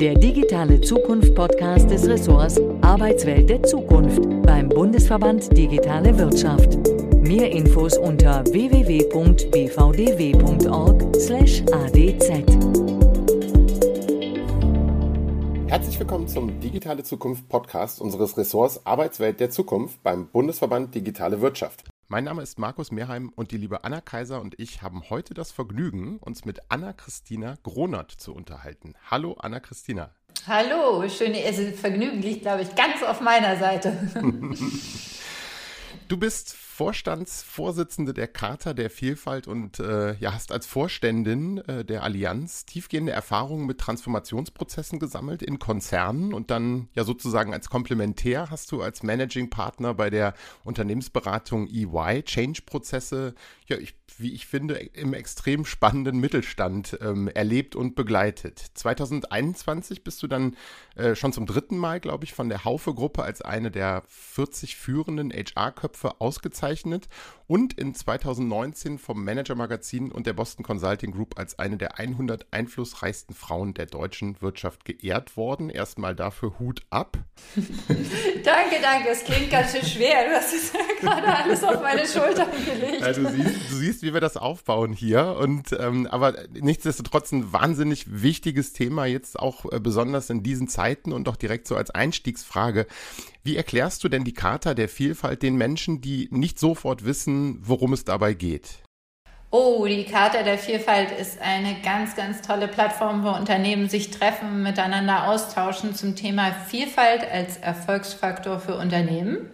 der digitale Zukunft-Podcast des Ressorts Arbeitswelt der Zukunft beim Bundesverband Digitale Wirtschaft. Mehr Infos unter www.bvdw.org/adz. Herzlich willkommen zum Digitale Zukunft Podcast unseres Ressorts Arbeitswelt der Zukunft beim Bundesverband Digitale Wirtschaft. Mein Name ist Markus Mehrheim und die liebe Anna Kaiser und ich haben heute das Vergnügen, uns mit Anna-Christina Gronert zu unterhalten. Hallo Anna-Christina. Hallo, schöne, also Vergnügen liegt, glaube ich, ganz auf meiner Seite. du bist Vorstandsvorsitzende der Charta der Vielfalt und äh, ja, hast als Vorständin äh, der Allianz tiefgehende Erfahrungen mit Transformationsprozessen gesammelt in Konzernen und dann ja sozusagen als Komplementär hast du als Managing Partner bei der Unternehmensberatung EY Change-Prozesse, ja, ich, wie ich finde, im extrem spannenden Mittelstand ähm, erlebt und begleitet. 2021 bist du dann äh, schon zum dritten Mal, glaube ich, von der Haufe-Gruppe als eine der 40 führenden HR-Köpfe ausgezeichnet und in 2019 vom Manager Magazin und der Boston Consulting Group als eine der 100 einflussreichsten Frauen der deutschen Wirtschaft geehrt worden. Erstmal dafür Hut ab. danke, danke. Es klingt ganz schön schwer. Du hast es ja gerade alles auf meine Schultern gelegt. Ja, du, siehst, du, siehst, wie wir das aufbauen hier. Und ähm, aber nichtsdestotrotz ein wahnsinnig wichtiges Thema jetzt auch äh, besonders in diesen Zeiten und doch direkt so als Einstiegsfrage. Wie erklärst du denn die Charta der Vielfalt den Menschen, die nicht sofort wissen, worum es dabei geht? Oh, die Charta der Vielfalt ist eine ganz, ganz tolle Plattform, wo Unternehmen sich treffen, miteinander austauschen zum Thema Vielfalt als Erfolgsfaktor für Unternehmen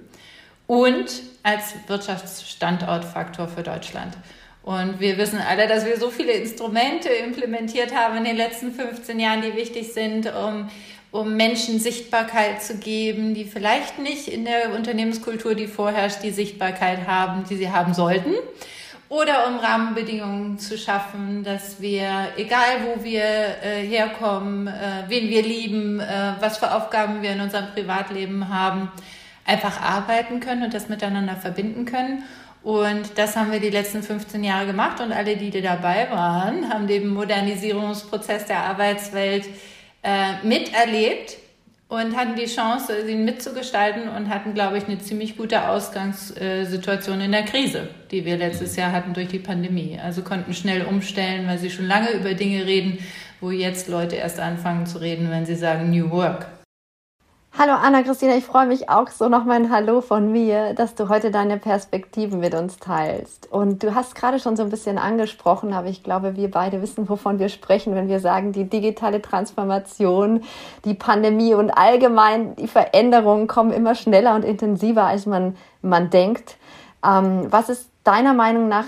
und als Wirtschaftsstandortfaktor für Deutschland. Und wir wissen alle, dass wir so viele Instrumente implementiert haben in den letzten 15 Jahren, die wichtig sind, um um Menschen Sichtbarkeit zu geben, die vielleicht nicht in der Unternehmenskultur, die vorherrscht, die Sichtbarkeit haben, die sie haben sollten. Oder um Rahmenbedingungen zu schaffen, dass wir, egal wo wir äh, herkommen, äh, wen wir lieben, äh, was für Aufgaben wir in unserem Privatleben haben, einfach arbeiten können und das miteinander verbinden können. Und das haben wir die letzten 15 Jahre gemacht und alle, die dabei waren, haben den Modernisierungsprozess der Arbeitswelt äh, miterlebt und hatten die Chance, ihn mitzugestalten und hatten, glaube ich, eine ziemlich gute Ausgangssituation in der Krise, die wir letztes Jahr hatten durch die Pandemie. Also konnten schnell umstellen, weil sie schon lange über Dinge reden, wo jetzt Leute erst anfangen zu reden, wenn sie sagen New Work. Hallo Anna-Christina, ich freue mich auch so nochmal ein Hallo von mir, dass du heute deine Perspektiven mit uns teilst. Und du hast gerade schon so ein bisschen angesprochen, aber ich glaube, wir beide wissen, wovon wir sprechen, wenn wir sagen, die digitale Transformation, die Pandemie und allgemein die Veränderungen kommen immer schneller und intensiver, als man, man denkt. Ähm, was ist deiner Meinung nach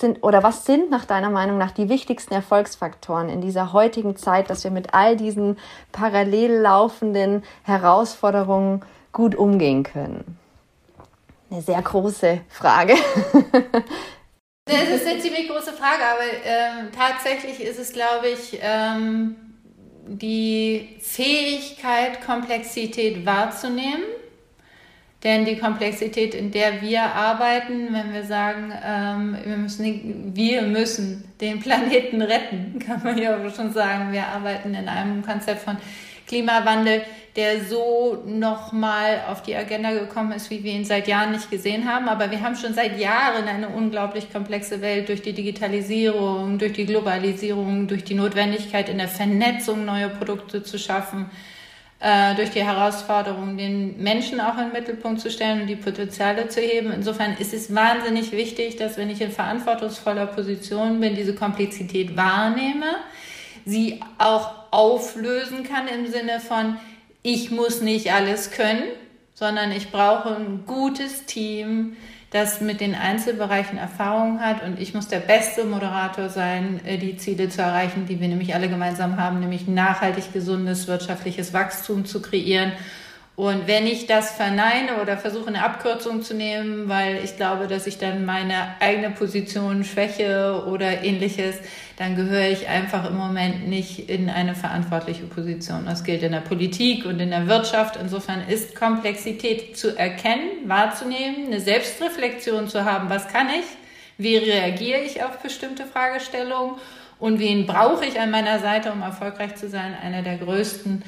sind oder was sind nach deiner Meinung nach die wichtigsten Erfolgsfaktoren in dieser heutigen Zeit, dass wir mit all diesen parallel laufenden Herausforderungen gut umgehen können? Eine sehr große Frage. Das ist eine ziemlich große Frage, aber ähm, tatsächlich ist es, glaube ich, ähm, die Fähigkeit, Komplexität wahrzunehmen denn die Komplexität, in der wir arbeiten, wenn wir sagen, ähm, wir, müssen, wir müssen den Planeten retten, kann man ja schon sagen. Wir arbeiten in einem Konzept von Klimawandel, der so nochmal auf die Agenda gekommen ist, wie wir ihn seit Jahren nicht gesehen haben. Aber wir haben schon seit Jahren eine unglaublich komplexe Welt durch die Digitalisierung, durch die Globalisierung, durch die Notwendigkeit in der Vernetzung neue Produkte zu schaffen äh, durch die Herausforderung, den Menschen auch in den Mittelpunkt zu stellen und die Potenziale zu heben. Insofern ist es wahnsinnig wichtig, dass wenn ich in verantwortungsvoller Position bin, diese Komplexität wahrnehme, sie auch auflösen kann im Sinne von, ich muss nicht alles können, sondern ich brauche ein gutes Team, das mit den Einzelbereichen Erfahrung hat und ich muss der beste Moderator sein, äh, die Ziele zu erreichen, die wir nämlich alle gemeinsam haben, nämlich nachhaltig gesundes wirtschaftliches Wachstum zu kreieren und wenn ich das verneine oder versuche eine Abkürzung zu nehmen, weil ich glaube, dass ich dann meine eigene Position schwäche oder ähnliches, dann gehöre ich einfach im Moment nicht in eine verantwortliche Position. Das gilt in der Politik und in der Wirtschaft. Insofern ist Komplexität zu erkennen, wahrzunehmen, eine Selbstreflexion zu haben, was kann ich, Wie reagiere ich auf bestimmte Fragestellungen? Und wen brauche ich an meiner Seite, um erfolgreich zu sein? Einer der größten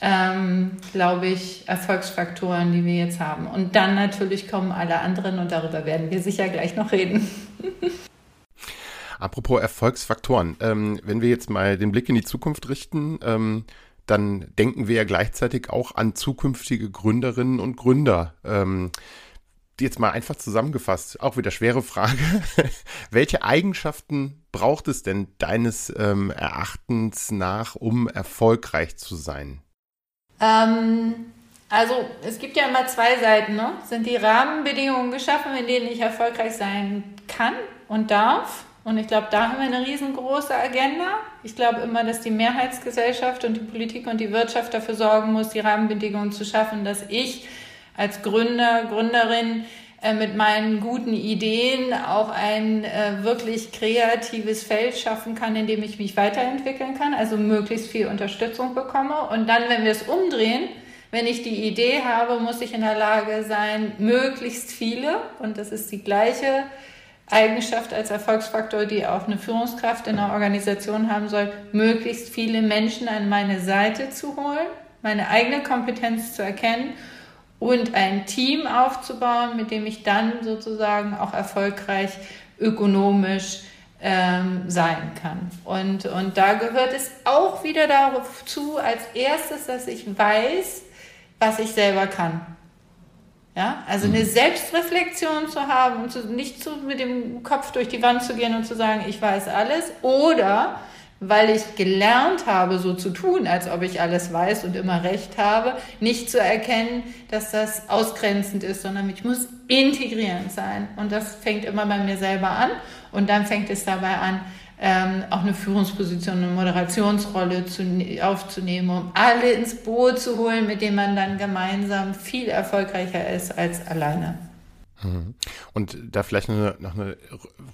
ähm, glaube ich, Erfolgsfaktoren, die wir jetzt haben. Und dann natürlich kommen alle anderen und darüber werden wir sicher gleich noch reden. Apropos Erfolgsfaktoren, ähm, wenn wir jetzt mal den Blick in die Zukunft richten, ähm, dann denken wir ja gleichzeitig auch an zukünftige Gründerinnen und Gründer. Ähm, jetzt mal einfach zusammengefasst, auch wieder schwere Frage. Welche Eigenschaften braucht es denn deines ähm, Erachtens nach, um erfolgreich zu sein? Ähm, also es gibt ja immer zwei Seiten. Ne? Sind die Rahmenbedingungen geschaffen, in denen ich erfolgreich sein kann und darf? Und ich glaube, da haben wir eine riesengroße Agenda. Ich glaube immer, dass die Mehrheitsgesellschaft und die Politik und die Wirtschaft dafür sorgen muss, die Rahmenbedingungen zu schaffen, dass ich als Gründer, Gründerin äh, mit meinen guten Ideen auch ein äh, wirklich kreatives Feld schaffen kann, in dem ich mich weiterentwickeln kann, also möglichst viel Unterstützung bekomme. Und dann, wenn wir es umdrehen, wenn ich die Idee habe, muss ich in der Lage sein, möglichst viele, und das ist die gleiche Eigenschaft als Erfolgsfaktor, die auch eine Führungskraft in einer Organisation haben soll, möglichst viele Menschen an meine Seite zu holen, meine eigene Kompetenz zu erkennen und ein Team aufzubauen, mit dem ich dann sozusagen auch erfolgreich ökonomisch ähm, sein kann. Und, und da gehört es auch wieder dazu, als erstes, dass ich weiß, was ich selber kann. Ja, also eine mhm. Selbstreflexion zu haben und zu, nicht zu, mit dem Kopf durch die Wand zu gehen und zu sagen, ich weiß alles. Oder weil ich gelernt habe, so zu tun, als ob ich alles weiß und immer recht habe, nicht zu erkennen, dass das ausgrenzend ist, sondern ich muss integrierend sein. Und das fängt immer bei mir selber an. Und dann fängt es dabei an, ähm, auch eine Führungsposition, eine Moderationsrolle zu, aufzunehmen, um alle ins Boot zu holen, mit denen man dann gemeinsam viel erfolgreicher ist als alleine. Mhm. Und da vielleicht noch eine, noch eine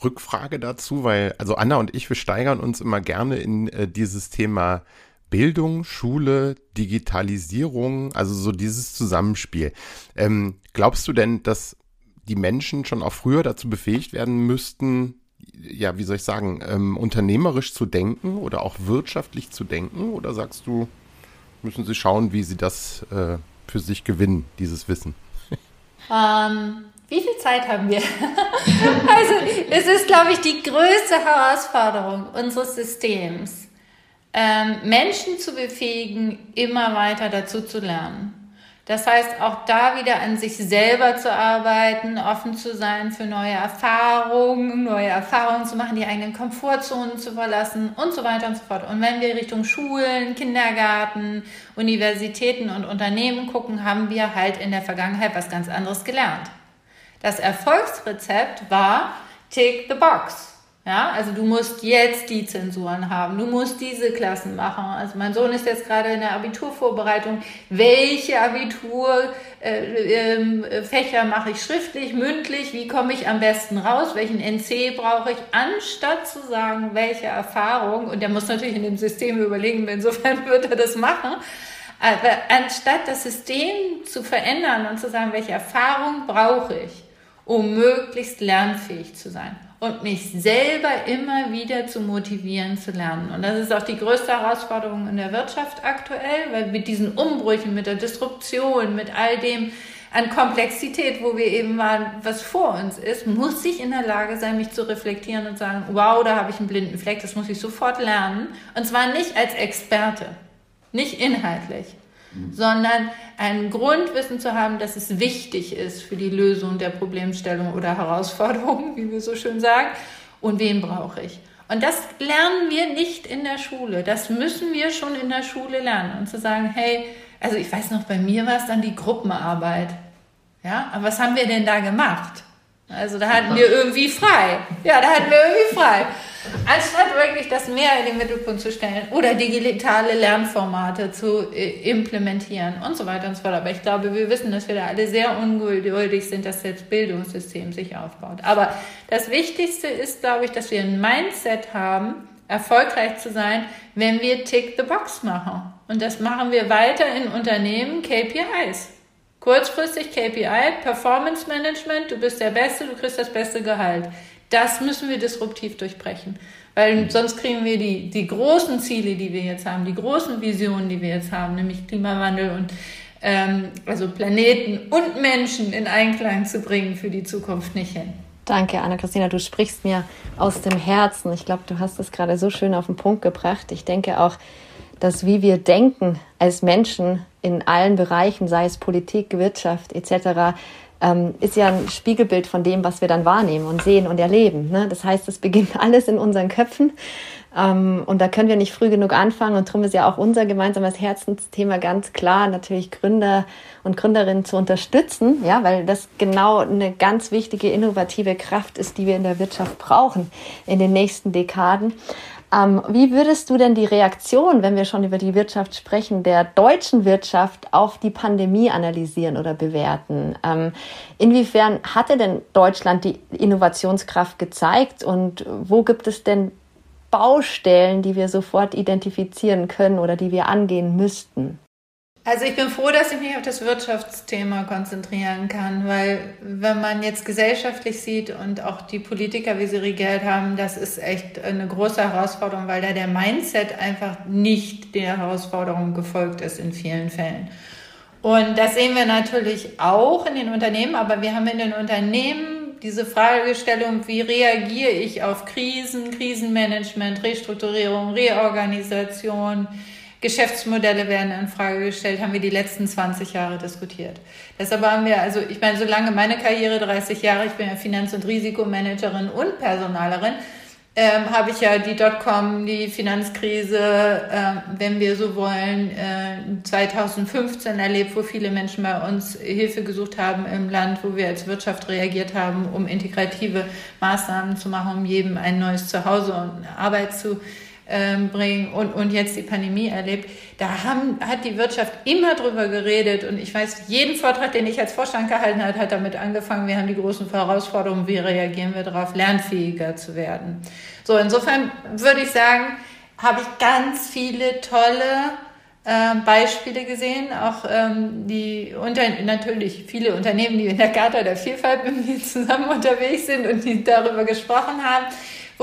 Rückfrage dazu, weil also Anna und ich, wir steigern uns immer gerne in äh, dieses Thema Bildung, Schule, Digitalisierung, also so dieses Zusammenspiel. Ähm, glaubst du denn, dass die Menschen schon auch früher dazu befähigt werden müssten, ja, wie soll ich sagen, ähm, unternehmerisch zu denken oder auch wirtschaftlich zu denken? Oder sagst du, müssen sie schauen, wie sie das äh, für sich gewinnen, dieses Wissen? Ähm, wie viel Zeit haben wir? also, es ist, glaube ich, die größte Herausforderung unseres Systems, ähm, Menschen zu befähigen, immer weiter dazu zu lernen. Das heißt, auch da wieder an sich selber zu arbeiten, offen zu sein für neue Erfahrungen, neue Erfahrungen zu machen, die eigenen Komfortzonen zu verlassen und so weiter und so fort. Und wenn wir Richtung Schulen, Kindergarten, Universitäten und Unternehmen gucken, haben wir halt in der Vergangenheit was ganz anderes gelernt. Das Erfolgsrezept war Tick the Box. Ja, also du musst jetzt die Zensuren haben, du musst diese Klassen machen. Also mein Sohn ist jetzt gerade in der Abiturvorbereitung. Welche Abiturfächer äh, äh, mache ich schriftlich, mündlich? Wie komme ich am besten raus? Welchen NC brauche ich? Anstatt zu sagen, welche Erfahrung, und der muss natürlich in dem System überlegen, insofern wird er das machen, aber anstatt das System zu verändern und zu sagen, welche Erfahrung brauche ich, um möglichst lernfähig zu sein und mich selber immer wieder zu motivieren zu lernen. Und das ist auch die größte Herausforderung in der Wirtschaft aktuell, weil mit diesen Umbrüchen, mit der Disruption, mit all dem an Komplexität, wo wir eben waren, was vor uns ist, muss ich in der Lage sein, mich zu reflektieren und sagen, wow, da habe ich einen blinden Fleck, das muss ich sofort lernen. Und zwar nicht als Experte, nicht inhaltlich, sondern ein Grundwissen zu haben, dass es wichtig ist für die Lösung der Problemstellung oder Herausforderung, wie wir so schön sagen. Und wen brauche ich? Und das lernen wir nicht in der Schule. Das müssen wir schon in der Schule lernen. Und zu sagen, hey, also ich weiß noch, bei mir war es dann die Gruppenarbeit. Ja, aber was haben wir denn da gemacht? Also da hatten wir irgendwie frei. Ja, da hatten wir irgendwie frei. Anstatt wirklich das mehr in den Mittelpunkt zu stellen oder digitale Lernformate zu äh, implementieren und so weiter und so fort. Aber ich glaube, wir wissen, dass wir da alle sehr ungeduldig sind, dass das Bildungssystem sich aufbaut. Aber das Wichtigste ist, glaube ich, dass wir ein Mindset haben, erfolgreich zu sein, wenn wir Tick the Box machen. Und das machen wir weiter in Unternehmen, KPIs. Kurzfristig KPI, Performance Management, du bist der Beste, du kriegst das beste Gehalt. Das müssen wir disruptiv durchbrechen. Weil sonst kriegen wir die, die großen Ziele, die wir jetzt haben, die großen Visionen, die wir jetzt haben, nämlich Klimawandel und ähm, also Planeten und Menschen in Einklang zu bringen für die Zukunft nicht hin. Danke, Anna-Christina. Du sprichst mir aus dem Herzen. Ich glaube, du hast es gerade so schön auf den Punkt gebracht. Ich denke auch, dass wie wir denken als Menschen in allen Bereichen, sei es Politik, Wirtschaft etc., ähm, ist ja ein Spiegelbild von dem, was wir dann wahrnehmen und sehen und erleben. Ne? Das heißt, es beginnt alles in unseren Köpfen. Ähm, und da können wir nicht früh genug anfangen. Und darum ist ja auch unser gemeinsames Herzensthema ganz klar, natürlich Gründer und Gründerinnen zu unterstützen, ja, weil das genau eine ganz wichtige innovative Kraft ist, die wir in der Wirtschaft brauchen in den nächsten Dekaden. Ähm, wie würdest du denn die Reaktion, wenn wir schon über die Wirtschaft sprechen, der deutschen Wirtschaft auf die Pandemie analysieren oder bewerten? Ähm, inwiefern hatte denn Deutschland die Innovationskraft gezeigt und wo gibt es denn Baustellen, die wir sofort identifizieren können oder die wir angehen müssten? Also ich bin froh, dass ich mich auf das Wirtschaftsthema konzentrieren kann, weil wenn man jetzt gesellschaftlich sieht und auch die Politiker, wie sie regiert haben, das ist echt eine große Herausforderung, weil da der Mindset einfach nicht der Herausforderung gefolgt ist in vielen Fällen. Und das sehen wir natürlich auch in den Unternehmen, aber wir haben in den Unternehmen diese Fragestellung, wie reagiere ich auf Krisen, Krisenmanagement, Restrukturierung, Reorganisation, Geschäftsmodelle werden in Frage gestellt, haben wir die letzten 20 Jahre diskutiert. Deshalb haben wir, also ich meine, solange meine Karriere 30 Jahre, ich bin ja Finanz- und Risikomanagerin und Personalerin, ähm, habe ich ja die Dotcom, die Finanzkrise, äh, wenn wir so wollen, äh, 2015 erlebt, wo viele Menschen bei uns Hilfe gesucht haben im Land, wo wir als Wirtschaft reagiert haben, um integrative Maßnahmen zu machen, um jedem ein neues Zuhause und Arbeit zu ähm, bringen und, und jetzt die Pandemie erlebt, da haben, hat die Wirtschaft immer drüber geredet und ich weiß, jeden Vortrag, den ich als Vorstand gehalten habe, hat damit angefangen, wir haben die großen Herausforderungen, wie reagieren wir darauf, lernfähiger zu werden. So, insofern würde ich sagen, habe ich ganz viele tolle äh, Beispiele gesehen, auch ähm, die unter, natürlich viele Unternehmen, die in der Charta der Vielfalt mit mir zusammen unterwegs sind und die darüber gesprochen haben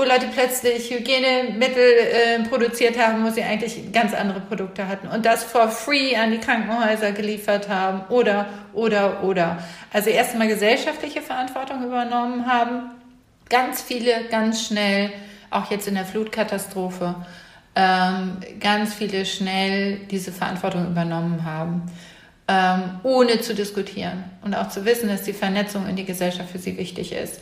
wo Leute plötzlich Hygienemittel äh, produziert haben, wo sie eigentlich ganz andere Produkte hatten und das for free an die Krankenhäuser geliefert haben oder, oder, oder. Also erstmal gesellschaftliche Verantwortung übernommen haben, ganz viele ganz schnell, auch jetzt in der Flutkatastrophe, ähm, ganz viele schnell diese Verantwortung übernommen haben. Ähm, ohne zu diskutieren und auch zu wissen, dass die Vernetzung in die Gesellschaft für sie wichtig ist.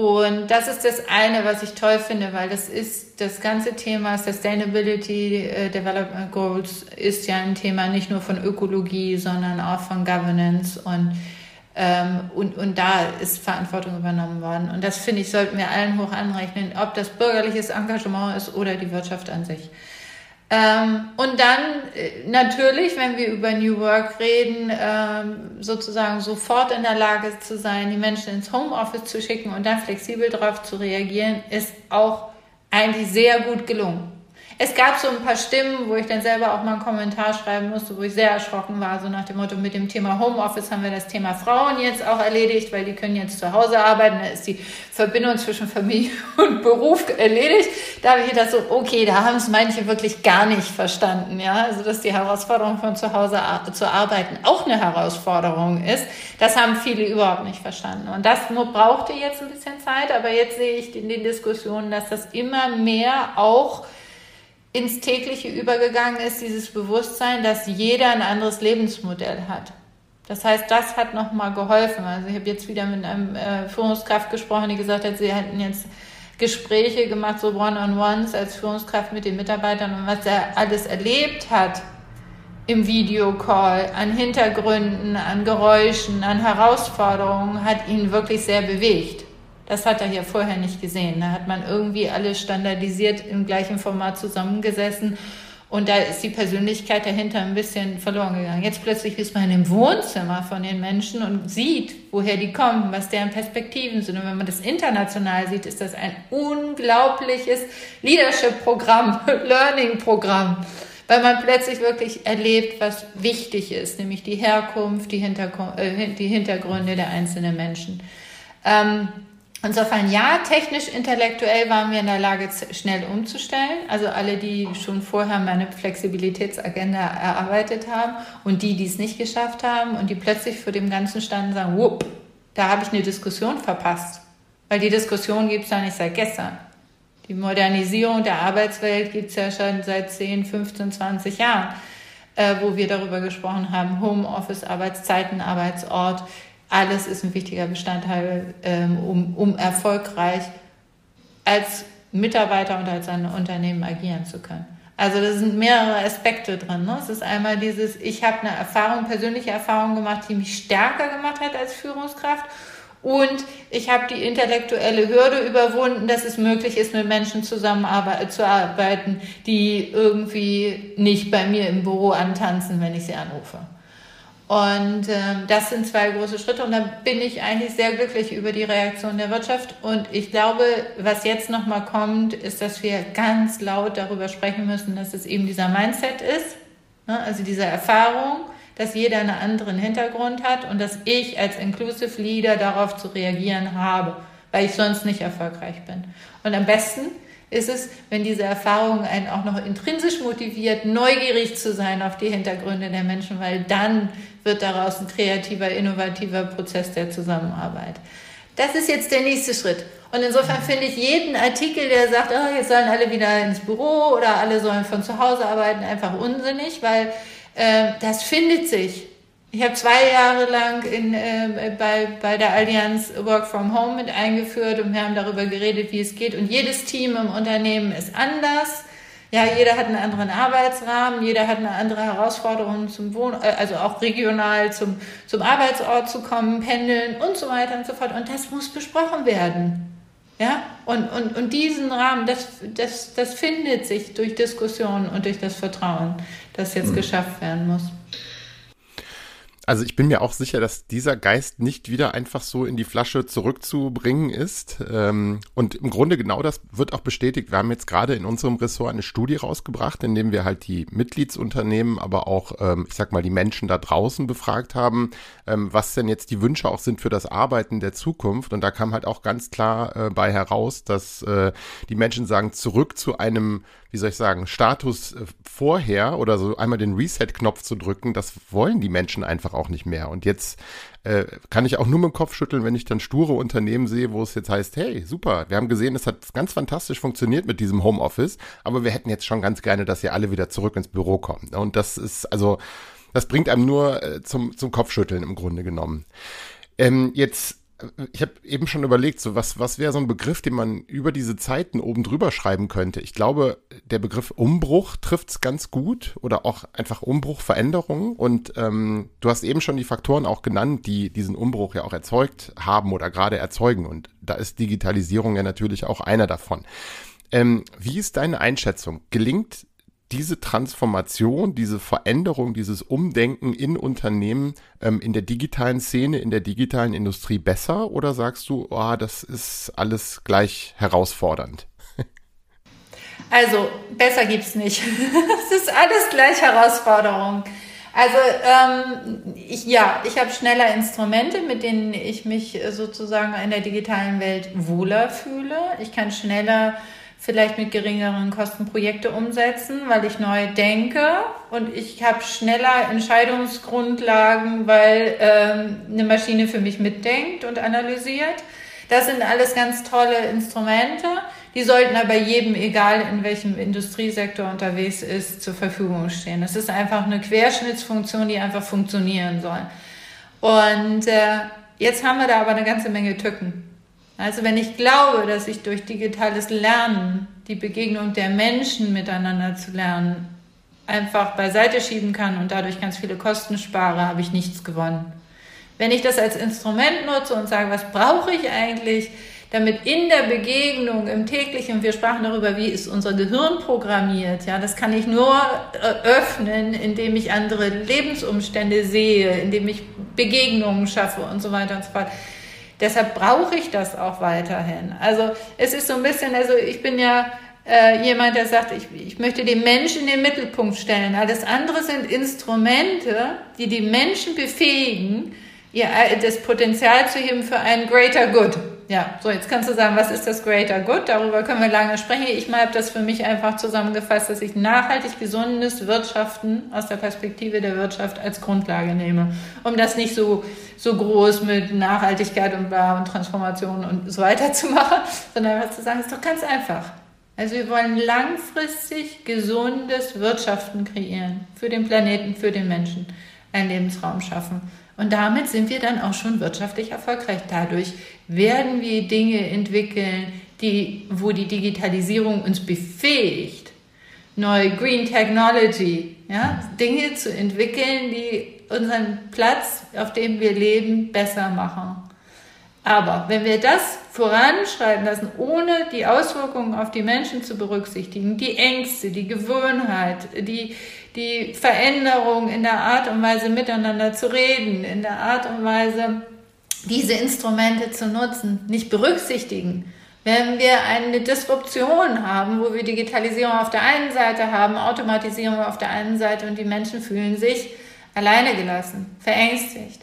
Und das ist das eine, was ich toll finde, weil das ist das ganze Thema Sustainability äh, Development Goals ist ja ein Thema nicht nur von Ökologie, sondern auch von Governance und ähm, und, und da ist Verantwortung übernommen worden. Und das finde ich, sollten wir allen hoch anrechnen, ob das bürgerliches Engagement ist oder die Wirtschaft an sich. Ähm, und dann äh, natürlich, wenn wir über New Work reden, ähm, sozusagen sofort in der Lage zu sein, die Menschen ins Homeoffice zu schicken und dann flexibel darauf zu reagieren, ist auch eigentlich sehr gut gelungen. Es gab so ein paar Stimmen, wo ich dann selber auch mal einen Kommentar schreiben musste, wo ich sehr erschrocken war, so nach dem Motto, mit dem Thema Homeoffice haben wir das Thema Frauen jetzt auch erledigt, weil die können jetzt zu Hause arbeiten, da ist die Verbindung zwischen Familie und Beruf erledigt. Da habe ich gedacht so, okay, da haben es manche wirklich gar nicht verstanden, ja, also dass die Herausforderung von zu Hause zu arbeiten auch eine Herausforderung ist, das haben viele überhaupt nicht verstanden. Und das brauchte jetzt ein bisschen Zeit, aber jetzt sehe ich in den Diskussionen, dass das immer mehr auch ins tägliche übergegangen ist, dieses Bewusstsein, dass jeder ein anderes Lebensmodell hat. Das heißt, das hat nochmal geholfen. Also ich habe jetzt wieder mit einem äh, Führungskraft gesprochen, die gesagt hat, sie hätten jetzt Gespräche gemacht, so One-on-Ones als Führungskraft mit den Mitarbeitern und was er alles erlebt hat im Videocall, an Hintergründen, an Geräuschen, an Herausforderungen, hat ihn wirklich sehr bewegt. Das hat er hier vorher nicht gesehen. Da hat man irgendwie alles standardisiert im gleichen Format zusammengesessen und da ist die Persönlichkeit dahinter ein bisschen verloren gegangen. Jetzt plötzlich ist man im Wohnzimmer von den Menschen und sieht, woher die kommen, was deren Perspektiven sind. Und wenn man das international sieht, ist das ein unglaubliches Leadership-Programm, Learning-Programm, weil man plötzlich wirklich erlebt, was wichtig ist, nämlich die Herkunft, die, äh, Hintergründe der einzelnen Menschen. Ähm, Insofern ja, technisch, intellektuell waren wir in der Lage, schnell umzustellen. Also alle, die schon vorher meine Flexibilitätsagenda erarbeitet haben und die, die es nicht geschafft haben und die plötzlich vor dem Ganzen standen, sagen, whoop, da habe ich eine Diskussion verpasst. Weil die Diskussion gibt es ja nicht seit gestern. Die Modernisierung der Arbeitswelt gibt es ja schon seit 10, 15, 20 Jahren, äh, wo wir darüber gesprochen haben, Homeoffice, Arbeitszeiten, Arbeitsort, alles ist ein wichtiger Bestandteil, ähm, um, um erfolgreich als Mitarbeiter und als ein Unternehmen agieren zu können. Also da sind mehrere Aspekte drin. Ne? Es ist einmal dieses, ich habe eine Erfahrung, persönliche Erfahrung gemacht, die mich stärker gemacht hat als Führungskraft. Und ich habe die intellektuelle Hürde überwunden, dass es möglich ist, mit Menschen zusammenzuarbeiten, die irgendwie nicht bei mir im Büro antanzen, wenn ich sie anrufe. Und ähm, das sind zwei große Schritte und da bin ich eigentlich sehr glücklich über die Reaktion der Wirtschaft. Und ich glaube, was jetzt nochmal kommt, ist, dass wir ganz laut darüber sprechen müssen, dass es eben dieser Mindset ist, ne? also diese Erfahrung, dass jeder einen anderen Hintergrund hat und dass ich als Inclusive Leader darauf zu reagieren habe, weil ich sonst nicht erfolgreich bin. Und am besten ist es, wenn diese Erfahrung einen auch noch intrinsisch motiviert, neugierig zu sein auf die Hintergründe der Menschen, weil dann wird daraus ein kreativer, innovativer Prozess der Zusammenarbeit. Das ist jetzt der nächste Schritt. Und insofern finde ich jeden Artikel, der sagt, oh, jetzt sollen alle wieder ins Büro oder alle sollen von zu Hause arbeiten, einfach unsinnig, weil äh, das findet sich. Ich habe zwei Jahre lang in, äh, bei, bei der Allianz Work from Home mit eingeführt und wir haben darüber geredet, wie es geht. Und jedes Team im Unternehmen ist anders. Ja, jeder hat einen anderen Arbeitsrahmen, jeder hat eine andere Herausforderung zum Wohnen, äh, also auch regional zum, zum Arbeitsort zu kommen, pendeln und so weiter und so fort. Und das muss besprochen werden. Ja, und, und, und diesen Rahmen, das, das, das findet sich durch Diskussionen und durch das Vertrauen, das jetzt mhm. geschafft werden muss. Also ich bin mir auch sicher, dass dieser Geist nicht wieder einfach so in die Flasche zurückzubringen ist. Ähm, und im Grunde genau das wird auch bestätigt. Wir haben jetzt gerade in unserem Ressort eine Studie rausgebracht, in dem wir halt die Mitgliedsunternehmen, aber auch, ähm, ich sag mal, die Menschen da draußen befragt haben, ähm, was denn jetzt die Wünsche auch sind für das Arbeiten der Zukunft. Und da kam halt auch ganz klar äh, bei heraus, dass äh, die Menschen sagen, zurück zu einem wie soll ich sagen, Status äh, vorher oder so einmal den Reset-Knopf zu drücken, das wollen die Menschen einfach auch nicht mehr. Und jetzt äh, kann ich auch nur mit dem Kopf schütteln, wenn ich dann sture Unternehmen sehe, wo es jetzt heißt, hey, super, wir haben gesehen, es hat ganz fantastisch funktioniert mit diesem Homeoffice, aber wir hätten jetzt schon ganz gerne, dass ihr alle wieder zurück ins Büro kommt. Und das ist also, das bringt einem nur äh, zum, zum Kopfschütteln im Grunde genommen. Ähm, jetzt ich habe eben schon überlegt, so was, was wäre so ein Begriff, den man über diese Zeiten oben drüber schreiben könnte. Ich glaube, der Begriff Umbruch trifft es ganz gut oder auch einfach Umbruch, Veränderung. Und ähm, du hast eben schon die Faktoren auch genannt, die diesen Umbruch ja auch erzeugt haben oder gerade erzeugen. Und da ist Digitalisierung ja natürlich auch einer davon. Ähm, wie ist deine Einschätzung? Gelingt diese Transformation, diese Veränderung, dieses Umdenken in Unternehmen ähm, in der digitalen Szene, in der digitalen Industrie besser oder sagst du, oh, das ist alles gleich herausfordernd? Also besser gibt es nicht. Es ist alles gleich Herausforderung. Also ähm, ich, ja, ich habe schneller Instrumente, mit denen ich mich sozusagen in der digitalen Welt wohler fühle. Ich kann schneller vielleicht mit geringeren Kosten Projekte umsetzen, weil ich neu denke und ich habe schneller Entscheidungsgrundlagen, weil ähm, eine Maschine für mich mitdenkt und analysiert. Das sind alles ganz tolle Instrumente. Die sollten aber jedem, egal in welchem Industriesektor unterwegs ist, zur Verfügung stehen. Das ist einfach eine Querschnittsfunktion, die einfach funktionieren soll. Und äh, jetzt haben wir da aber eine ganze Menge Tücken. Also wenn ich glaube, dass ich durch digitales Lernen die Begegnung der Menschen miteinander zu lernen einfach beiseite schieben kann und dadurch ganz viele Kosten spare, habe ich nichts gewonnen. Wenn ich das als Instrument nutze und sage, was brauche ich eigentlich, damit in der Begegnung im täglichen, wir sprachen darüber, wie ist unser Gehirn programmiert, ja, das kann ich nur äh, öffnen, indem ich andere Lebensumstände sehe, indem ich Begegnungen schaffe und so weiter und so fort. Deshalb brauche ich das auch weiterhin. Also es ist so ein bisschen, also ich bin ja äh, jemand, der sagt, ich, ich möchte den Menschen in den Mittelpunkt stellen. Alles andere sind Instrumente, die die Menschen befähigen, ihr, das Potenzial zu heben für einen greater good. ja, so jetzt kannst du sagen, was ist das Greater Good? Darüber können wir lange sprechen. Ich habe das für mich einfach zusammengefasst, dass ich nachhaltig gesundes Wirtschaften aus der Perspektive der Wirtschaft als Grundlage nehme, um das nicht so, so groß mit Nachhaltigkeit und bla und Transformation und so weiter zu machen, sondern einfach zu sagen, ist doch ganz einfach. Also wir wollen langfristig gesundes Wirtschaften kreieren für den Planeten, für den Menschen, einen Lebensraum schaffen. Und damit sind wir dann auch schon wirtschaftlich erfolgreich. Dadurch werden wir Dinge entwickeln, die, wo die Digitalisierung uns befähigt, neue Green Technology, ja, Dinge zu entwickeln, die unseren Platz, auf dem wir leben, besser machen. Aber wenn wir das voranschreiten lassen, ohne die Auswirkungen auf die Menschen zu berücksichtigen, die Ängste, die Gewohnheit, die, die Veränderung in der Art und Weise miteinander zu reden, in der Art und Weise diese Instrumente zu nutzen, nicht berücksichtigen, wenn wir eine Disruption haben, wo wir Digitalisierung auf der einen Seite haben, Automatisierung auf der einen Seite und die Menschen fühlen sich alleine gelassen, verängstigt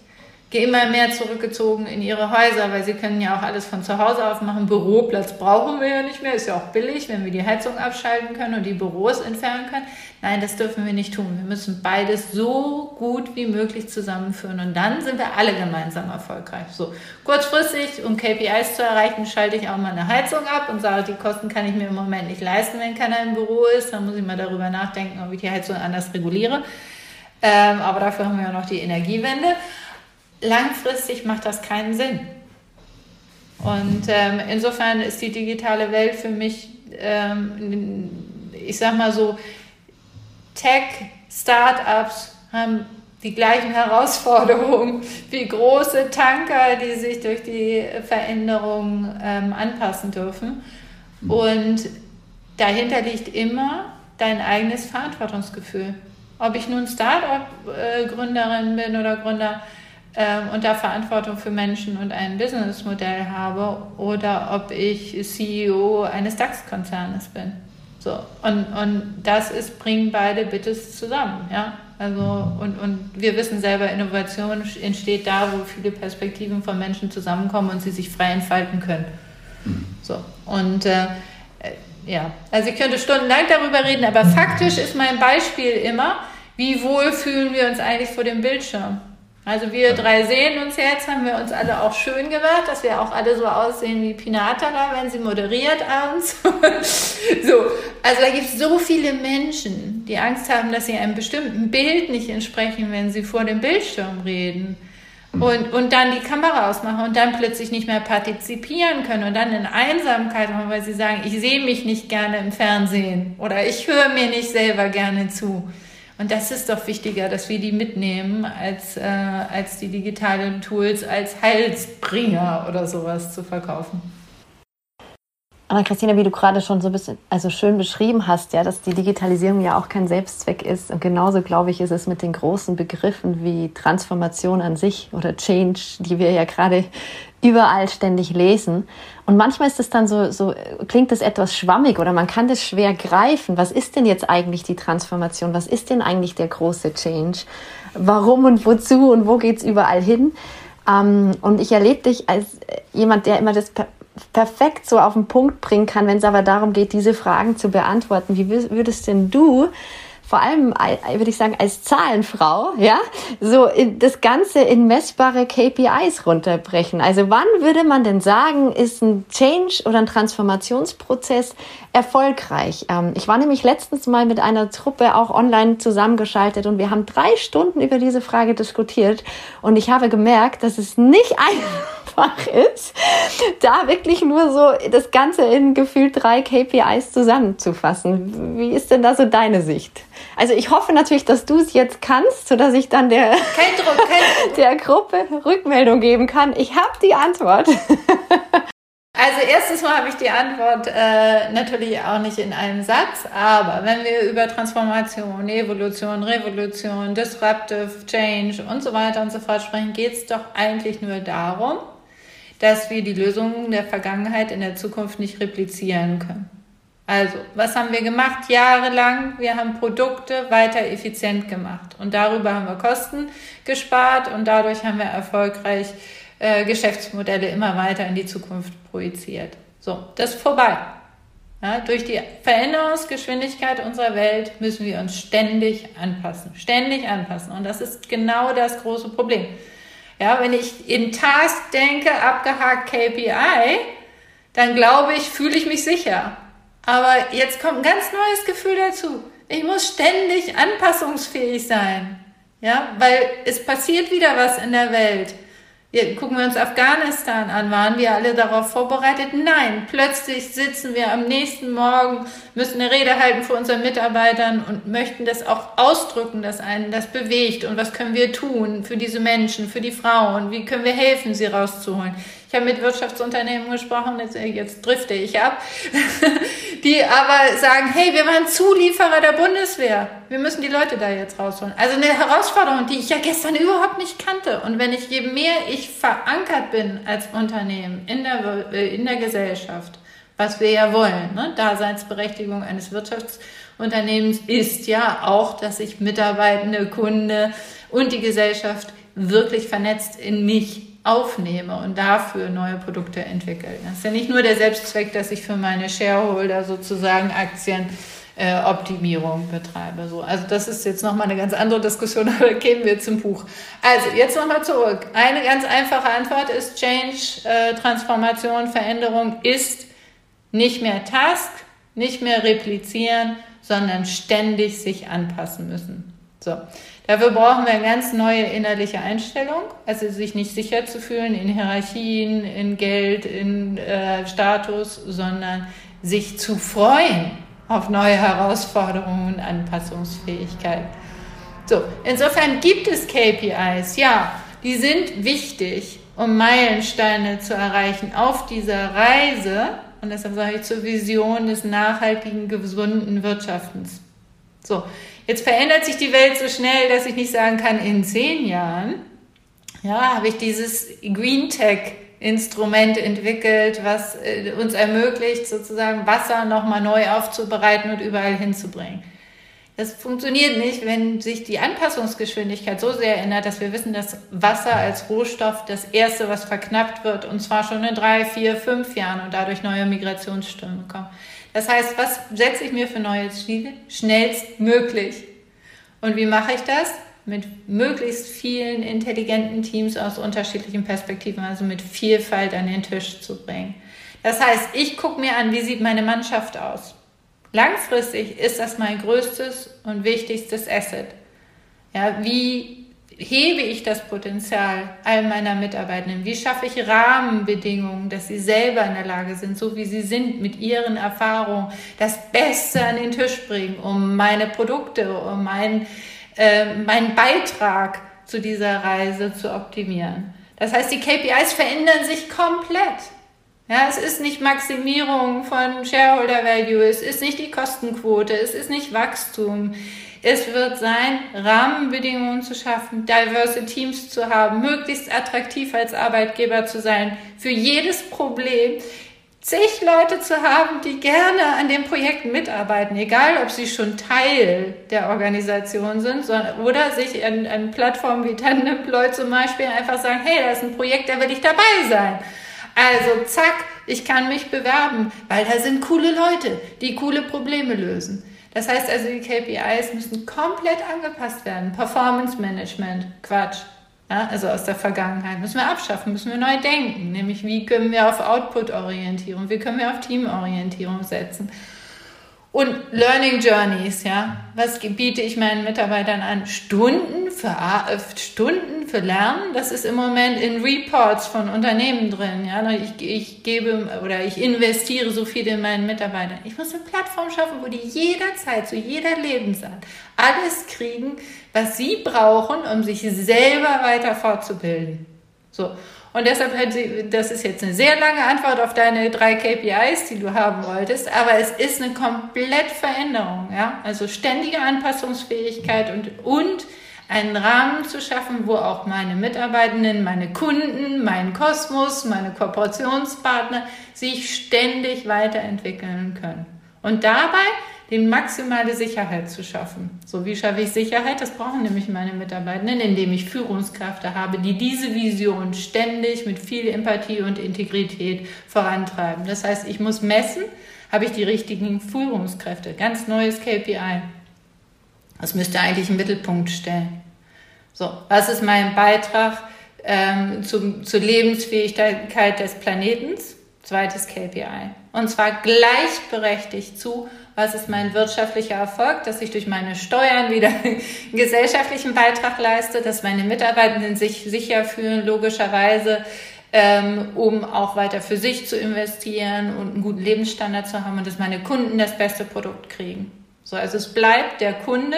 immer mehr zurückgezogen in ihre Häuser, weil sie können ja auch alles von zu Hause aus machen. Büroplatz brauchen wir ja nicht mehr, ist ja auch billig, wenn wir die Heizung abschalten können und die Büros entfernen können. Nein, das dürfen wir nicht tun. Wir müssen beides so gut wie möglich zusammenführen und dann sind wir alle gemeinsam erfolgreich. So kurzfristig, um KPIs zu erreichen, schalte ich auch mal eine Heizung ab und sage, die Kosten kann ich mir im Moment nicht leisten, wenn keiner im Büro ist. Dann muss ich mal darüber nachdenken, ob ich die Heizung anders reguliere. Ähm, aber dafür haben wir ja noch die Energiewende langfristig macht das keinen Sinn. Und ähm, insofern ist die digitale Welt für mich, ähm, ich sag mal so, Tech-Startups haben die gleichen Herausforderungen wie große Tanker, die sich durch die Veränderung ähm, anpassen dürfen. Und dahinter liegt immer dein eigenes Verantwortungsgefühl. Ob ich nun Startup-Gründerin äh, bin oder Gründer, ähm, und da Verantwortung für Menschen und ein Businessmodell habe oder ob ich CEO eines DAX-Konzernes bin. So, und, und das ist, bringen beide bitte zusammen, ja. Also, und, und wir wissen selber, Innovation entsteht da, wo viele Perspektiven von Menschen zusammenkommen und sie sich frei entfalten können. So, und äh, äh ja, also ich könnte stundenlang darüber reden, aber faktisch ist mein Beispiel immer, wie wohl fühlen wir uns eigentlich vor dem Bildschirm? Also wir drei sehen uns jetzt, haben wir uns alle auch schön gemacht, dass wir auch alle so aussehen wie Pinata da, wenn sie moderiert abends. so, also da gibt es so viele Menschen, die Angst haben, dass sie einem bestimmten Bild nicht entsprechen, wenn sie vor dem Bildschirm reden. Und, und dann die Kamera ausmachen und dann plötzlich nicht mehr partizipieren können und dann in Einsamkeit haben, weil sie sagen, ich sehe mich nicht gerne im Fernsehen oder ich höre mir nicht selber gerne zu. Und das ist doch wichtiger, dass wir die mitnehmen, als, äh, als die digitalen Tools als Heilsbringer oder sowas zu verkaufen. Anna-Christina, wie du gerade schon so ein bisschen, also schön beschrieben hast, ja, dass die Digitalisierung ja auch kein Selbstzweck ist. Und genauso, glaube ich, ist es mit den großen Begriffen wie Transformation an sich oder Change, die wir ja gerade überall ständig lesen. Und manchmal ist es dann so, so, klingt es etwas schwammig oder man kann das schwer greifen. Was ist denn jetzt eigentlich die Transformation? Was ist denn eigentlich der große Change? Warum und wozu und wo geht's überall hin? Ähm, und ich erlebe dich als jemand, der immer das perfekt so auf den Punkt bringen kann, wenn es aber darum geht, diese Fragen zu beantworten. Wie würdest denn du vor allem, würde ich sagen, als Zahlenfrau, ja, so das Ganze in messbare KPIs runterbrechen. Also wann würde man denn sagen, ist ein Change oder ein Transformationsprozess erfolgreich? Ähm, ich war nämlich letztens mal mit einer Truppe auch online zusammengeschaltet und wir haben drei Stunden über diese Frage diskutiert und ich habe gemerkt, dass es nicht einfach ist, da wirklich nur so das Ganze in gefühlt drei KPIs zusammenzufassen. Wie ist denn da so deine Sicht? Also ich hoffe natürlich, dass du es jetzt kannst, sodass ich dann der, kein Druck, kein Druck. der Gruppe Rückmeldung geben kann. Ich habe die Antwort. Also erstens mal habe ich die Antwort äh, natürlich auch nicht in einem Satz, aber wenn wir über Transformation, Evolution, Revolution, Disruptive Change und so weiter und so fort sprechen, geht es doch eigentlich nur darum, dass wir die Lösungen der Vergangenheit in der Zukunft nicht replizieren können. Also, was haben wir gemacht jahrelang? Wir haben Produkte weiter effizient gemacht und darüber haben wir Kosten gespart und dadurch haben wir erfolgreich äh, Geschäftsmodelle immer weiter in die Zukunft projiziert. So, das ist vorbei. Ja, durch die Veränderungsgeschwindigkeit unserer Welt müssen wir uns ständig anpassen, ständig anpassen. Und das ist genau das große Problem. Ja, wenn ich in Task denke, abgehakt KPI, dann glaube ich, fühle ich mich sicher. Aber jetzt kommt ein ganz neues Gefühl dazu. Ich muss ständig anpassungsfähig sein. Ja, weil es passiert wieder was in der Welt. Gucken wir uns Afghanistan an, waren wir alle darauf vorbereitet? Nein, plötzlich sitzen wir am nächsten Morgen, müssen eine Rede halten vor unseren Mitarbeitern und möchten das auch ausdrücken, dass einen das bewegt und was können wir tun für diese Menschen, für die Frauen, wie können wir helfen, sie rauszuholen. Ich habe mit Wirtschaftsunternehmen gesprochen, jetzt, jetzt drifte ich ab, die aber sagen, hey, wir waren Zulieferer der Bundeswehr. Wir müssen die Leute da jetzt rausholen. Also eine Herausforderung, die ich ja gestern überhaupt nicht kannte. Und wenn ich, je mehr ich verankert bin als Unternehmen in der, äh, in der Gesellschaft, was wir ja wollen, ne? Daseinsberechtigung eines Wirtschaftsunternehmens ist ja auch, dass ich Mitarbeitende, Kunde und die Gesellschaft wirklich vernetzt in mich aufnehme und dafür neue Produkte entwickle. Das ist ja nicht nur der Selbstzweck, dass ich für meine Shareholder sozusagen Aktienoptimierung äh, betreibe. So, also das ist jetzt nochmal eine ganz andere Diskussion, aber gehen wir zum Buch. Also jetzt nochmal zurück. Eine ganz einfache Antwort ist Change, äh, Transformation, Veränderung ist nicht mehr Task, nicht mehr replizieren, sondern ständig sich anpassen müssen. So. Dafür brauchen wir eine ganz neue innerliche Einstellung, also sich nicht sicher zu fühlen in Hierarchien, in Geld, in äh, Status, sondern sich zu freuen auf neue Herausforderungen und Anpassungsfähigkeit. So, insofern gibt es KPIs, ja, die sind wichtig, um Meilensteine zu erreichen auf dieser Reise. Und deshalb sage ich zur Vision des nachhaltigen, gesunden Wirtschaftens. So, Jetzt verändert sich die Welt so schnell, dass ich nicht sagen kann, in zehn Jahren, ja, habe ich dieses Green Tech Instrument entwickelt, was äh, uns ermöglicht, sozusagen Wasser nochmal neu aufzubereiten und überall hinzubringen. Das funktioniert nicht, wenn sich die Anpassungsgeschwindigkeit so sehr ändert, dass wir wissen, dass Wasser als Rohstoff das erste, was verknappt wird, und zwar schon in drei, vier, fünf Jahren und dadurch neue Migrationsströme kommen. Das heißt, was setze ich mir für neue Ziele? Schnellstmöglich. Und wie mache ich das? Mit möglichst vielen intelligenten Teams aus unterschiedlichen Perspektiven, also mit Vielfalt an den Tisch zu bringen. Das heißt, ich gucke mir an, wie sieht meine Mannschaft aus. Langfristig ist das mein größtes und wichtigstes Asset. Ja, wie hebe ich das Potenzial all meiner Mitarbeitenden? Wie schaffe ich Rahmenbedingungen, dass sie selber in der Lage sind, so wie sie sind, mit ihren Erfahrungen das Beste an den Tisch bringen, um meine Produkte, um mein, äh, meinen Beitrag zu dieser Reise zu optimieren? Das heißt, die KPIs verändern sich komplett. Ja, es ist nicht Maximierung von Shareholder Value, es ist nicht die Kostenquote, es ist nicht Wachstum. Es wird sein, Rahmenbedingungen zu schaffen, diverse Teams zu haben, möglichst attraktiv als Arbeitgeber zu sein, für jedes Problem zig Leute zu haben, die gerne an den Projekten mitarbeiten, egal ob sie schon Teil der Organisation sind oder sich an, an Plattformen wie Tandemploy zum Beispiel einfach sagen, hey, da ist ein Projekt, da will ich dabei sein. Also zack, ich kann mich bewerben, weil da sind coole Leute, die coole Probleme lösen. Das heißt also, die KPIs müssen komplett angepasst werden. Performance Management, Quatsch. Ja, also aus der Vergangenheit müssen wir abschaffen, müssen wir neu denken. Nämlich, wie können wir auf Output-Orientierung, wie können wir auf Team-Orientierung setzen. Und Learning Journeys, ja. Was biete ich meinen Mitarbeitern an? Stunden für, äh, Stunden für Lernen. Das ist im Moment in Reports von Unternehmen drin, ja. Ich, ich gebe oder ich investiere so viel in meinen Mitarbeitern. Ich muss eine Plattform schaffen, wo die jederzeit, zu jeder Lebensart alles kriegen, was sie brauchen, um sich selber weiter fortzubilden. So. Und deshalb hat sie, das ist jetzt eine sehr lange Antwort auf deine drei KPIs, die du haben wolltest, aber es ist eine komplett Veränderung, ja. Also ständige Anpassungsfähigkeit und, und einen Rahmen zu schaffen, wo auch meine Mitarbeitenden, meine Kunden, mein Kosmos, meine Kooperationspartner sich ständig weiterentwickeln können. Und dabei den maximale Sicherheit zu schaffen. So, wie schaffe ich Sicherheit? Das brauchen nämlich meine Mitarbeitenden, indem ich Führungskräfte habe, die diese Vision ständig mit viel Empathie und Integrität vorantreiben. Das heißt, ich muss messen, habe ich die richtigen Führungskräfte. Ganz neues KPI. Das müsste eigentlich im Mittelpunkt stellen. So, was ist mein Beitrag ähm, zum, zur Lebensfähigkeit des Planetens? Zweites KPI. Und zwar gleichberechtigt zu, was ist mein wirtschaftlicher Erfolg, dass ich durch meine Steuern wieder einen gesellschaftlichen Beitrag leiste, dass meine Mitarbeitenden sich sicher fühlen, logischerweise, ähm, um auch weiter für sich zu investieren und einen guten Lebensstandard zu haben und dass meine Kunden das beste Produkt kriegen. So, also es bleibt der Kunde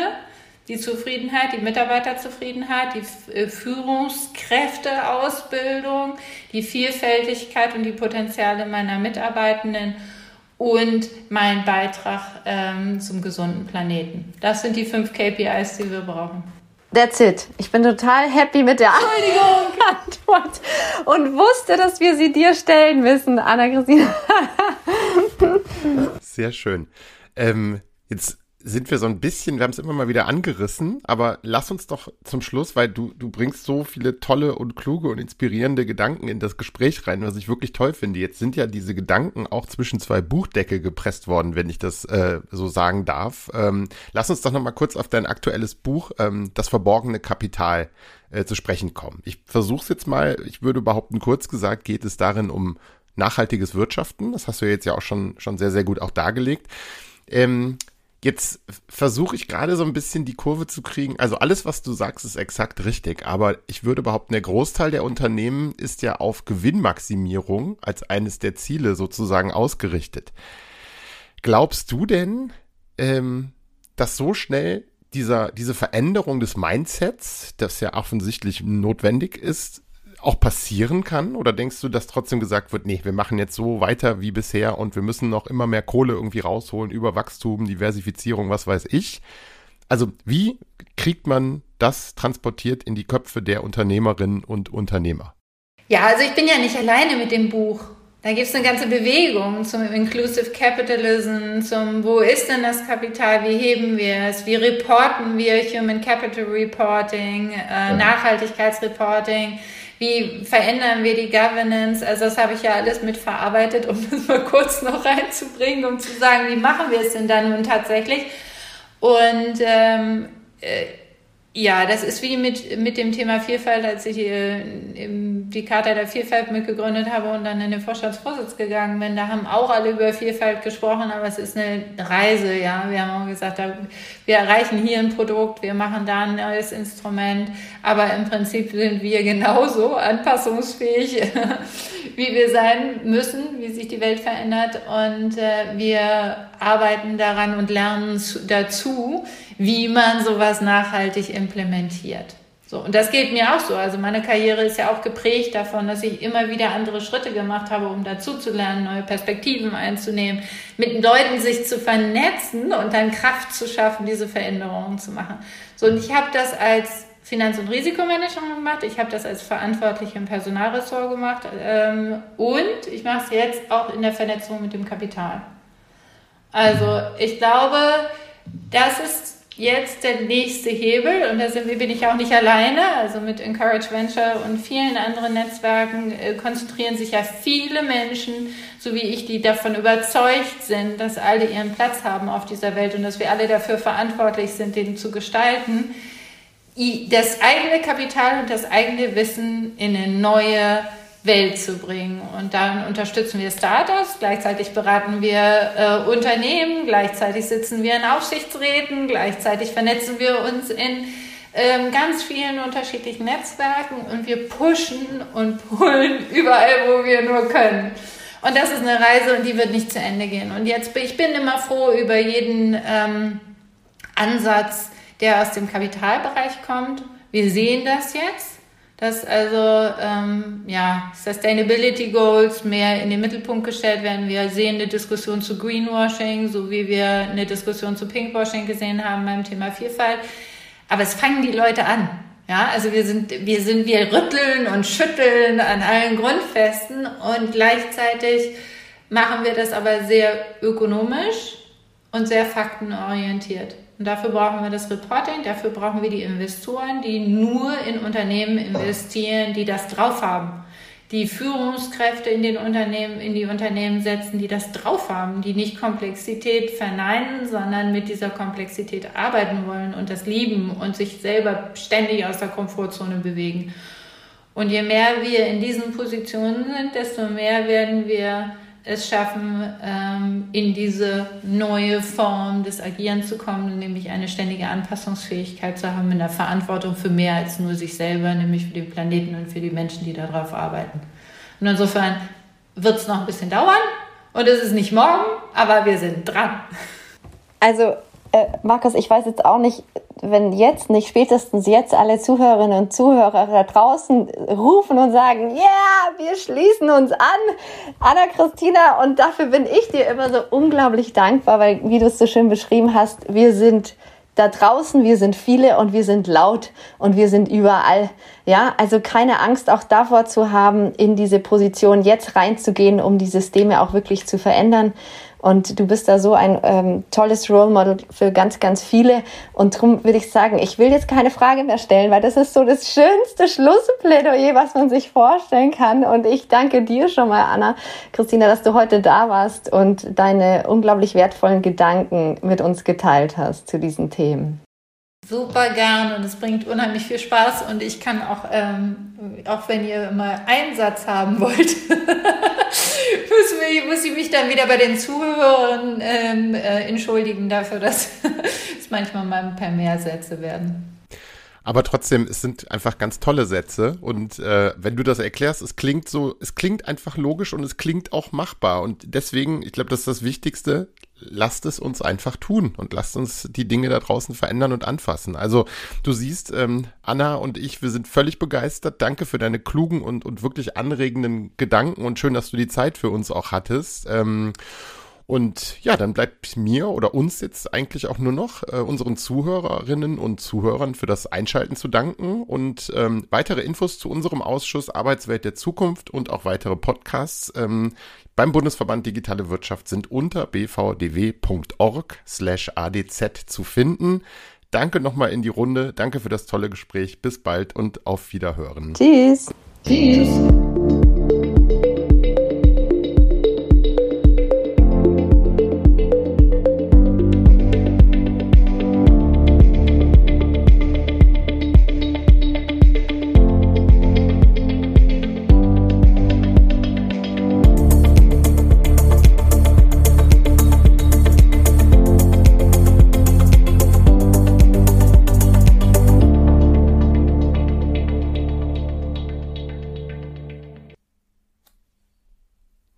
die Zufriedenheit, die Mitarbeiterzufriedenheit, die äh, Führungskräfteausbildung, die Vielfältigkeit und die Potenziale meiner Mitarbeitenden und mein Beitrag ähm, zum gesunden Planeten. Das sind die fünf KPIs, die wir brauchen. That's it. Ich bin total happy mit der Antwort und wusste, dass wir sie dir stellen müssen, Anna-Christine. Sehr schön. Ähm, jetzt sind wir so ein bisschen, wir haben es immer mal wieder angerissen, aber lass uns doch zum Schluss, weil du, du bringst so viele tolle und kluge und inspirierende Gedanken in das Gespräch rein, was ich wirklich toll finde. Jetzt sind ja diese Gedanken auch zwischen zwei Buchdeckel gepresst worden, wenn ich das äh, so sagen darf. Ähm, lass uns doch noch mal kurz auf dein aktuelles Buch, ähm, Das verborgene Kapital, äh, zu sprechen kommen. Ich versuche es jetzt mal, ich würde behaupten, kurz gesagt geht es darin um nachhaltiges Wirtschaften. Das hast du ja jetzt ja auch schon, schon sehr, sehr gut auch dargelegt. Ähm, Jetzt versuche ich gerade so ein bisschen die Kurve zu kriegen. Also alles, was du sagst, ist exakt richtig. Aber ich würde behaupten, der Großteil der Unternehmen ist ja auf Gewinnmaximierung als eines der Ziele sozusagen ausgerichtet. Glaubst du denn, ähm, dass so schnell dieser, diese Veränderung des Mindsets, das ja offensichtlich notwendig ist, auch passieren kann? Oder denkst du, dass trotzdem gesagt wird, nee, wir machen jetzt so weiter wie bisher und wir müssen noch immer mehr Kohle irgendwie rausholen über Wachstum, Diversifizierung, was weiß ich? Also wie kriegt man das transportiert in die Köpfe der Unternehmerinnen und Unternehmer? Ja, also ich bin ja nicht alleine mit dem Buch. Da gibt es eine ganze Bewegung zum Inclusive Capitalism, zum Wo ist denn das Kapital, wie heben wir es, wie reporten wir Human Capital Reporting, äh, Nachhaltigkeitsreporting wie verändern wir die Governance? Also das habe ich ja alles mitverarbeitet, um das mal kurz noch reinzubringen, um zu sagen, wie machen wir es denn dann nun tatsächlich? Und ähm, äh, ja, das ist wie mit, mit dem Thema Vielfalt, als ich äh, die Charta der Vielfalt mitgegründet habe und dann in den Vorstandsvorsitz gegangen bin. Da haben auch alle über Vielfalt gesprochen, aber es ist eine Reise, ja. Wir haben auch gesagt, wir erreichen hier ein Produkt, wir machen da ein neues Instrument, aber im Prinzip sind wir genauso anpassungsfähig, wie wir sein müssen, wie sich die Welt verändert und äh, wir arbeiten daran und lernen dazu, wie man sowas nachhaltig implementiert. So, und das geht mir auch so. Also meine Karriere ist ja auch geprägt davon, dass ich immer wieder andere Schritte gemacht habe, um dazu zu lernen, neue Perspektiven einzunehmen, mit Leuten sich zu vernetzen und dann Kraft zu schaffen, diese Veränderungen zu machen. So, und ich habe das als Finanz- und Risikomanagerin gemacht, ich habe das als Verantwortliche im Personalressort gemacht ähm, und ich mache es jetzt auch in der Vernetzung mit dem Kapital. Also ich glaube, das ist jetzt der nächste Hebel, und da sind, bin ich auch nicht alleine, also mit Encourage Venture und vielen anderen Netzwerken äh, konzentrieren sich ja viele Menschen, so wie ich, die davon überzeugt sind, dass alle ihren Platz haben auf dieser Welt und dass wir alle dafür verantwortlich sind, den zu gestalten, das eigene Kapital und das eigene Wissen in eine neue Welt zu bringen. Und dann unterstützen wir Startups, gleichzeitig beraten wir äh, Unternehmen, gleichzeitig sitzen wir in Aufsichtsräten, gleichzeitig vernetzen wir uns in ähm, ganz vielen unterschiedlichen Netzwerken und wir pushen und pullen überall, wo wir nur können. Und das ist eine Reise und die wird nicht zu Ende gehen. Und jetzt ich bin immer froh über jeden ähm, Ansatz, der aus dem Kapitalbereich kommt. Wir sehen das jetzt dass also ähm, ja, Sustainability Goals mehr in den Mittelpunkt gestellt werden. Wir sehen eine Diskussion zu Greenwashing, so wie wir eine Diskussion zu Pinkwashing gesehen haben beim Thema Vielfalt. Aber es fangen die Leute an. Ja, also wir sind, wir sind, wir rütteln und schütteln an allen Grundfesten und gleichzeitig machen wir das aber sehr ökonomisch und sehr faktenorientiert. Und dafür brauchen wir das Reporting, dafür brauchen wir die Investoren, die nur in Unternehmen investieren, die das drauf haben. Die Führungskräfte in den Unternehmen, in die Unternehmen setzen, die das drauf haben, die nicht Komplexität verneinen, sondern mit dieser Komplexität arbeiten wollen und das lieben und sich selber ständig aus der Komfortzone bewegen. Und je mehr wir in diesen Positionen sind, desto mehr werden wir es schaffen, ähm, in diese neue Form des Agierens zu kommen, nämlich eine ständige Anpassungsfähigkeit zu haben, in der Verantwortung für mehr als nur sich selber, nämlich für den Planeten und für die Menschen, die darauf arbeiten. Und insofern wird es noch ein bisschen dauern und es ist nicht morgen, aber wir sind dran. Also, äh, Markus, ich weiß jetzt auch nicht, wenn jetzt nicht spätestens jetzt alle Zuhörerinnen und Zuhörer da draußen rufen und sagen, ja, yeah, wir schließen uns an, Anna Christina, und dafür bin ich dir immer so unglaublich dankbar, weil, wie du es so schön beschrieben hast, wir sind da draußen, wir sind viele und wir sind laut und wir sind überall. Ja, also keine Angst auch davor zu haben, in diese Position jetzt reinzugehen, um die Systeme auch wirklich zu verändern. Und du bist da so ein ähm, tolles Role Model für ganz, ganz viele. Und darum würde ich sagen, ich will jetzt keine Frage mehr stellen, weil das ist so das schönste Schlussplädoyer, was man sich vorstellen kann. Und ich danke dir schon mal, Anna, Christina, dass du heute da warst und deine unglaublich wertvollen Gedanken mit uns geteilt hast zu diesen Themen. Super gern und es bringt unheimlich viel Spaß und ich kann auch, ähm, auch wenn ihr mal einen Satz haben wollt, muss, muss, ich mich dann wieder bei den Zuhörern ähm, äh, entschuldigen dafür, dass es manchmal mal ein paar mehr Sätze werden. Aber trotzdem, es sind einfach ganz tolle Sätze. Und äh, wenn du das erklärst, es klingt so, es klingt einfach logisch und es klingt auch machbar. Und deswegen, ich glaube, das ist das Wichtigste. Lasst es uns einfach tun und lasst uns die Dinge da draußen verändern und anfassen. Also du siehst, ähm, Anna und ich, wir sind völlig begeistert. Danke für deine klugen und, und wirklich anregenden Gedanken und schön, dass du die Zeit für uns auch hattest. Ähm, und ja, dann bleibt mir oder uns jetzt eigentlich auch nur noch äh, unseren Zuhörerinnen und Zuhörern für das Einschalten zu danken. Und ähm, weitere Infos zu unserem Ausschuss Arbeitswelt der Zukunft und auch weitere Podcasts ähm, beim Bundesverband Digitale Wirtschaft sind unter bvdw.org slash adz zu finden. Danke nochmal in die Runde. Danke für das tolle Gespräch. Bis bald und auf Wiederhören. Tschüss. Tschüss.